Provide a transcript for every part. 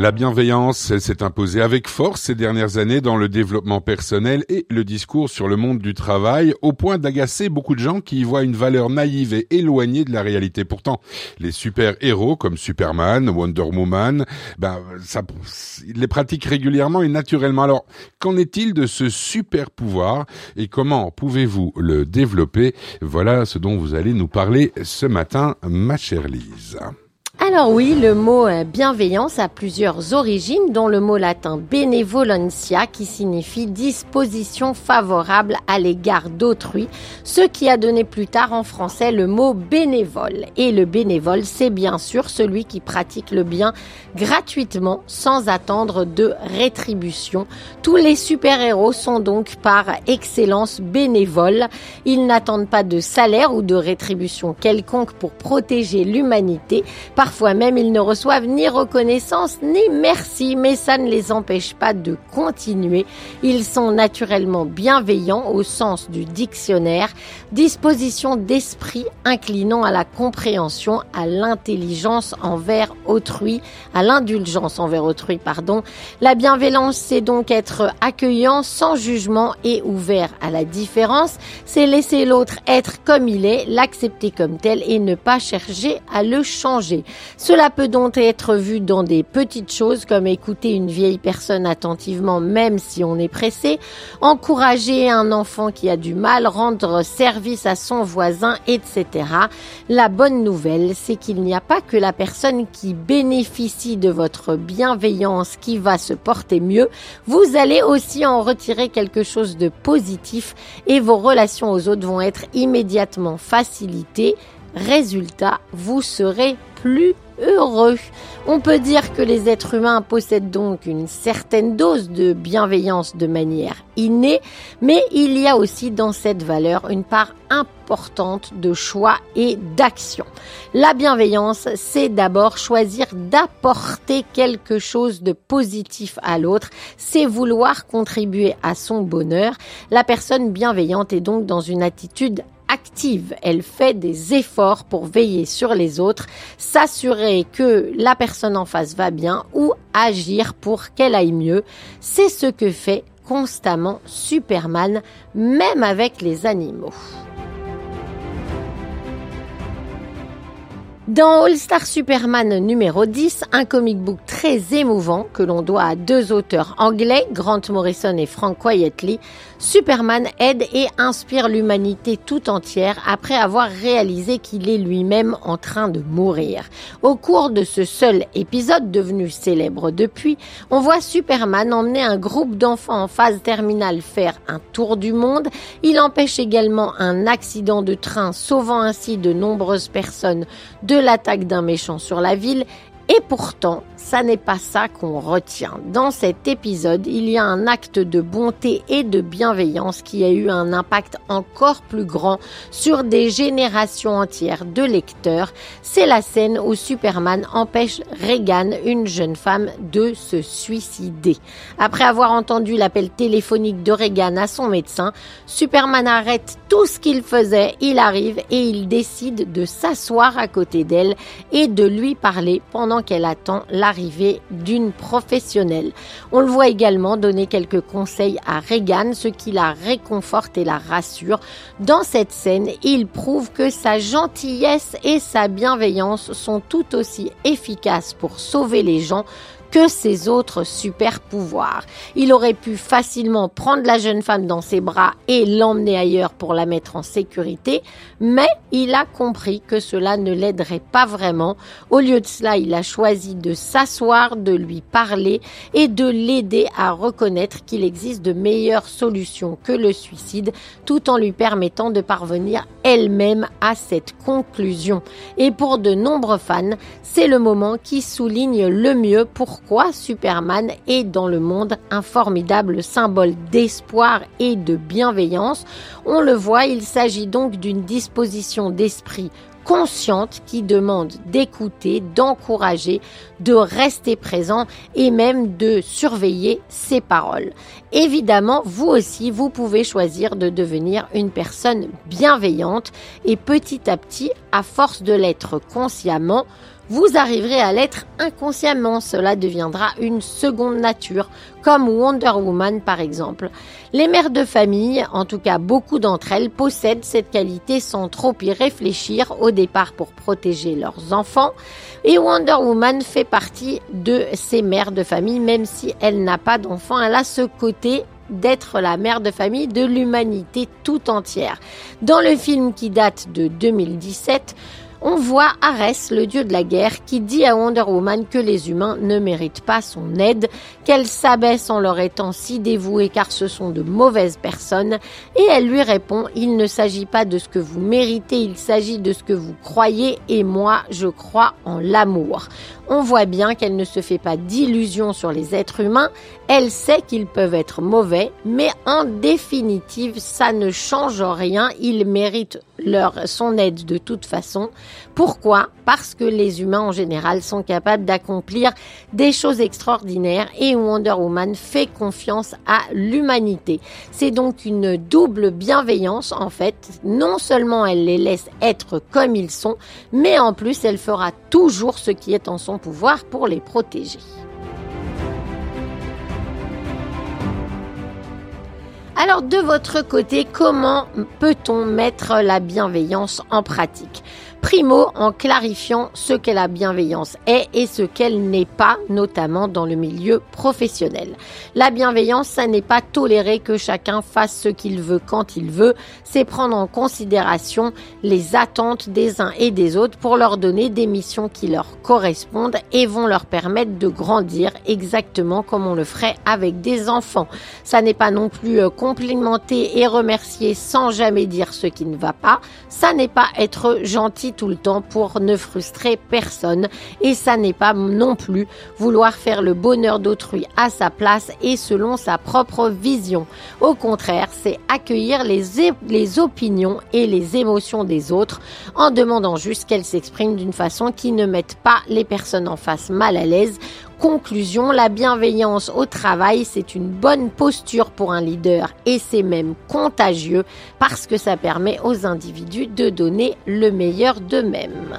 La bienveillance s'est imposée avec force ces dernières années dans le développement personnel et le discours sur le monde du travail, au point d'agacer beaucoup de gens qui y voient une valeur naïve et éloignée de la réalité. Pourtant, les super-héros comme Superman, Wonder Woman, ben, ça, ils les pratiquent régulièrement et naturellement. Alors, qu'en est-il de ce super pouvoir et comment pouvez-vous le développer? Voilà ce dont vous allez nous parler ce matin, ma chère Lise. Alors oui, le mot euh, bienveillance a plusieurs origines, dont le mot latin benevolentia qui signifie disposition favorable à l'égard d'autrui, ce qui a donné plus tard en français le mot bénévole. Et le bénévole, c'est bien sûr celui qui pratique le bien gratuitement sans attendre de rétribution. Tous les super-héros sont donc par excellence bénévoles. Ils n'attendent pas de salaire ou de rétribution quelconque pour protéger l'humanité. Parfois même, ils ne reçoivent ni reconnaissance ni merci, mais ça ne les empêche pas de continuer. Ils sont naturellement bienveillants au sens du dictionnaire, disposition d'esprit inclinant à la compréhension, à l'intelligence envers autrui, à l'indulgence envers autrui, pardon. La bienveillance, c'est donc être accueillant, sans jugement et ouvert à la différence. C'est laisser l'autre être comme il est, l'accepter comme tel et ne pas chercher à le changer. Cela peut donc être vu dans des petites choses comme écouter une vieille personne attentivement même si on est pressé, encourager un enfant qui a du mal, rendre service à son voisin, etc. La bonne nouvelle, c'est qu'il n'y a pas que la personne qui bénéficie de votre bienveillance qui va se porter mieux, vous allez aussi en retirer quelque chose de positif et vos relations aux autres vont être immédiatement facilitées. Résultat, vous serez plus heureux. On peut dire que les êtres humains possèdent donc une certaine dose de bienveillance de manière innée, mais il y a aussi dans cette valeur une part importante de choix et d'action. La bienveillance, c'est d'abord choisir d'apporter quelque chose de positif à l'autre, c'est vouloir contribuer à son bonheur. La personne bienveillante est donc dans une attitude active. Elle fait des efforts pour veiller sur les autres, s'assurer que la personne en face va bien ou agir pour qu'elle aille mieux. C'est ce que fait constamment Superman, même avec les animaux. Dans All Star Superman numéro 10, un comic book très émouvant que l'on doit à deux auteurs anglais, Grant Morrison et Frank Quietly, Superman aide et inspire l'humanité tout entière après avoir réalisé qu'il est lui-même en train de mourir. Au cours de ce seul épisode devenu célèbre depuis, on voit Superman emmener un groupe d'enfants en phase terminale faire un tour du monde. Il empêche également un accident de train sauvant ainsi de nombreuses personnes l'attaque d'un méchant sur la ville et pourtant, ça n'est pas ça qu'on retient. Dans cet épisode, il y a un acte de bonté et de bienveillance qui a eu un impact encore plus grand sur des générations entières de lecteurs. C'est la scène où Superman empêche Regan, une jeune femme, de se suicider. Après avoir entendu l'appel téléphonique de Regan à son médecin, Superman arrête tout ce qu'il faisait, il arrive et il décide de s'asseoir à côté d'elle et de lui parler pendant qu'elle attend l'arrivée d'une professionnelle. On le voit également donner quelques conseils à Regan, ce qui la réconforte et la rassure. Dans cette scène, il prouve que sa gentillesse et sa bienveillance sont tout aussi efficaces pour sauver les gens que ses autres super pouvoirs. Il aurait pu facilement prendre la jeune femme dans ses bras et l'emmener ailleurs pour la mettre en sécurité, mais il a compris que cela ne l'aiderait pas vraiment. Au lieu de cela, il a choisi de s'asseoir, de lui parler et de l'aider à reconnaître qu'il existe de meilleures solutions que le suicide, tout en lui permettant de parvenir elle-même à cette conclusion. Et pour de nombreux fans, c'est le moment qui souligne le mieux pour pourquoi Superman est dans le monde un formidable symbole d'espoir et de bienveillance. On le voit, il s'agit donc d'une disposition d'esprit consciente qui demande d'écouter, d'encourager, de rester présent et même de surveiller ses paroles. Évidemment, vous aussi, vous pouvez choisir de devenir une personne bienveillante et petit à petit, à force de l'être consciemment, vous arriverez à l'être inconsciemment. Cela deviendra une seconde nature, comme Wonder Woman par exemple. Les mères de famille, en tout cas beaucoup d'entre elles, possèdent cette qualité sans trop y réfléchir au départ pour protéger leurs enfants. Et Wonder Woman fait partie de ces mères de famille, même si elle n'a pas d'enfants, elle a ce côté d'être la mère de famille de l'humanité tout entière. Dans le film qui date de 2017, on voit Arès, le dieu de la guerre, qui dit à Wonder Woman que les humains ne méritent pas son aide, qu'elle s'abaisse en leur étant si dévouée car ce sont de mauvaises personnes, et elle lui répond, il ne s'agit pas de ce que vous méritez, il s'agit de ce que vous croyez, et moi je crois en l'amour. On voit bien qu'elle ne se fait pas d'illusions sur les êtres humains, elle sait qu'ils peuvent être mauvais, mais en définitive, ça ne change rien, ils méritent leur, son aide de toute façon. Pourquoi? Parce que les humains en général sont capables d'accomplir des choses extraordinaires et Wonder Woman fait confiance à l'humanité. C'est donc une double bienveillance en fait. Non seulement elle les laisse être comme ils sont, mais en plus elle fera toujours ce qui est en son pouvoir pour les protéger. Alors de votre côté, comment peut-on mettre la bienveillance en pratique? Primo, en clarifiant ce qu'est la bienveillance est et ce qu'elle n'est pas, notamment dans le milieu professionnel. La bienveillance, ça n'est pas tolérer que chacun fasse ce qu'il veut quand il veut, c'est prendre en considération les attentes des uns et des autres pour leur donner des missions qui leur correspondent et vont leur permettre de grandir exactement comme on le ferait avec des enfants. Ça n'est pas non plus euh, complimenter et remercier sans jamais dire ce qui ne va pas. Ça n'est pas être gentil tout le temps pour ne frustrer personne. Et ça n'est pas non plus vouloir faire le bonheur d'autrui à sa place et selon sa propre vision. Au contraire, c'est accueillir les, les opinions et les émotions des autres en demandant juste qu'elles s'expriment d'une façon qui ne mette pas les personnes en face mal à l'aise Conclusion, la bienveillance au travail, c'est une bonne posture pour un leader et c'est même contagieux parce que ça permet aux individus de donner le meilleur d'eux-mêmes.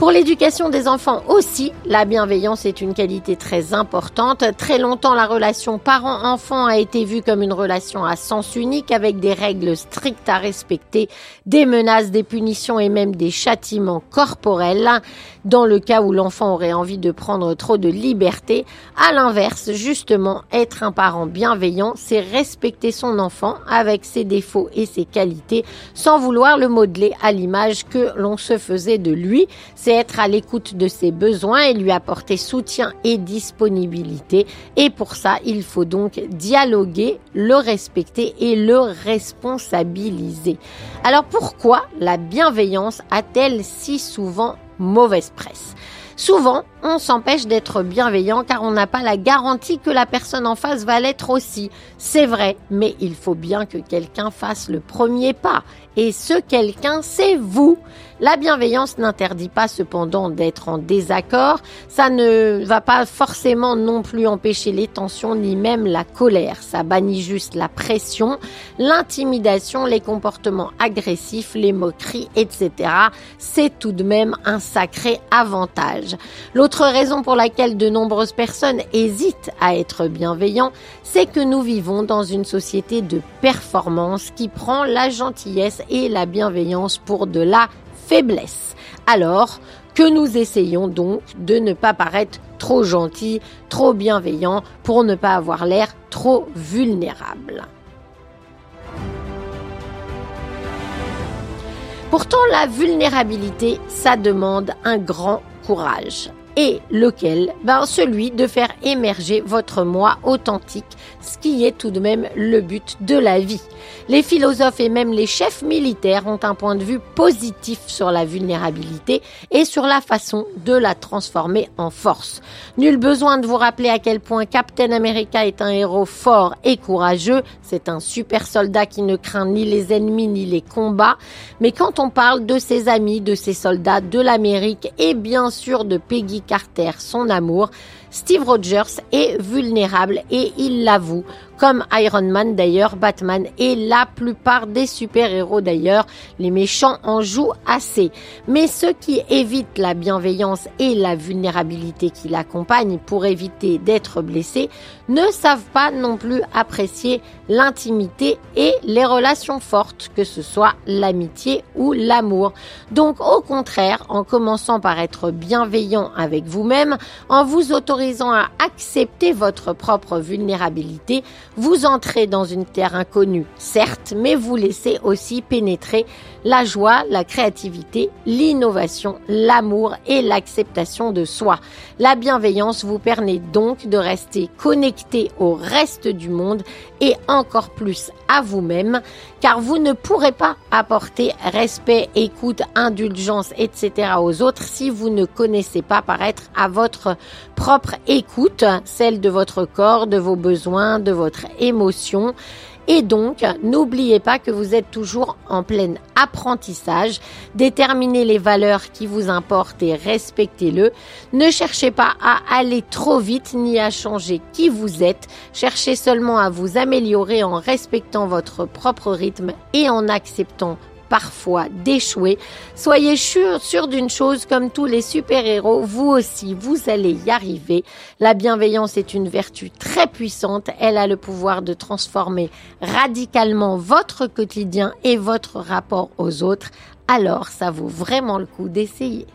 Pour l'éducation des enfants aussi, la bienveillance est une qualité très importante. Très longtemps, la relation parent-enfant a été vue comme une relation à sens unique avec des règles strictes à respecter, des menaces, des punitions et même des châtiments corporels dans le cas où l'enfant aurait envie de prendre trop de liberté. À l'inverse, justement, être un parent bienveillant, c'est respecter son enfant avec ses défauts et ses qualités sans vouloir le modeler à l'image que l'on se faisait de lui être à l'écoute de ses besoins et lui apporter soutien et disponibilité. Et pour ça, il faut donc dialoguer, le respecter et le responsabiliser. Alors pourquoi la bienveillance a-t-elle si souvent mauvaise presse? Souvent, on s'empêche d'être bienveillant car on n'a pas la garantie que la personne en face va l'être aussi. C'est vrai, mais il faut bien que quelqu'un fasse le premier pas. Et ce quelqu'un, c'est vous. La bienveillance n'interdit pas cependant d'être en désaccord. Ça ne va pas forcément non plus empêcher les tensions ni même la colère. Ça bannit juste la pression, l'intimidation, les comportements agressifs, les moqueries, etc. C'est tout de même un sacré avantage. L'autre raison pour laquelle de nombreuses personnes hésitent à être bienveillants, c'est que nous vivons dans une société de performance qui prend la gentillesse et la bienveillance pour de la faiblesse. Alors que nous essayons donc de ne pas paraître trop gentils, trop bienveillants, pour ne pas avoir l'air trop vulnérable. Pourtant, la vulnérabilité, ça demande un grand courage et lequel? Ben, Celui de faire émerger votre moi authentique, ce qui est tout de même le but de la vie. Les philosophes et même les chefs militaires ont un point de vue positif sur la vulnérabilité et sur la façon de la transformer en force. Nul besoin de vous rappeler à quel point Captain America est un héros fort et courageux. C'est un super soldat qui ne craint ni les ennemis ni les combats. Mais quand on parle de ses amis, de ses soldats, de l'Amérique et bien sûr de Peggy Carter, son amour, Steve Rogers est vulnérable et il l'avoue comme Iron Man d'ailleurs, Batman et la plupart des super-héros d'ailleurs. Les méchants en jouent assez. Mais ceux qui évitent la bienveillance et la vulnérabilité qui l'accompagnent pour éviter d'être blessés ne savent pas non plus apprécier l'intimité et les relations fortes, que ce soit l'amitié ou l'amour. Donc au contraire, en commençant par être bienveillant avec vous-même, en vous autorisant à accepter votre propre vulnérabilité, vous entrez dans une terre inconnue, certes, mais vous laissez aussi pénétrer la joie, la créativité, l'innovation, l'amour et l'acceptation de soi. La bienveillance vous permet donc de rester connecté au reste du monde et encore plus à vous-même, car vous ne pourrez pas apporter respect, écoute, indulgence, etc. aux autres si vous ne connaissez pas paraître à votre propre écoute, celle de votre corps, de vos besoins, de votre émotion. Et donc, n'oubliez pas que vous êtes toujours en plein apprentissage. Déterminez les valeurs qui vous importent et respectez-le. Ne cherchez pas à aller trop vite ni à changer qui vous êtes. Cherchez seulement à vous améliorer en respectant votre propre rythme et en acceptant parfois d'échouer. Soyez sûr, sûr d'une chose, comme tous les super-héros, vous aussi, vous allez y arriver. La bienveillance est une vertu très puissante. Elle a le pouvoir de transformer radicalement votre quotidien et votre rapport aux autres. Alors, ça vaut vraiment le coup d'essayer.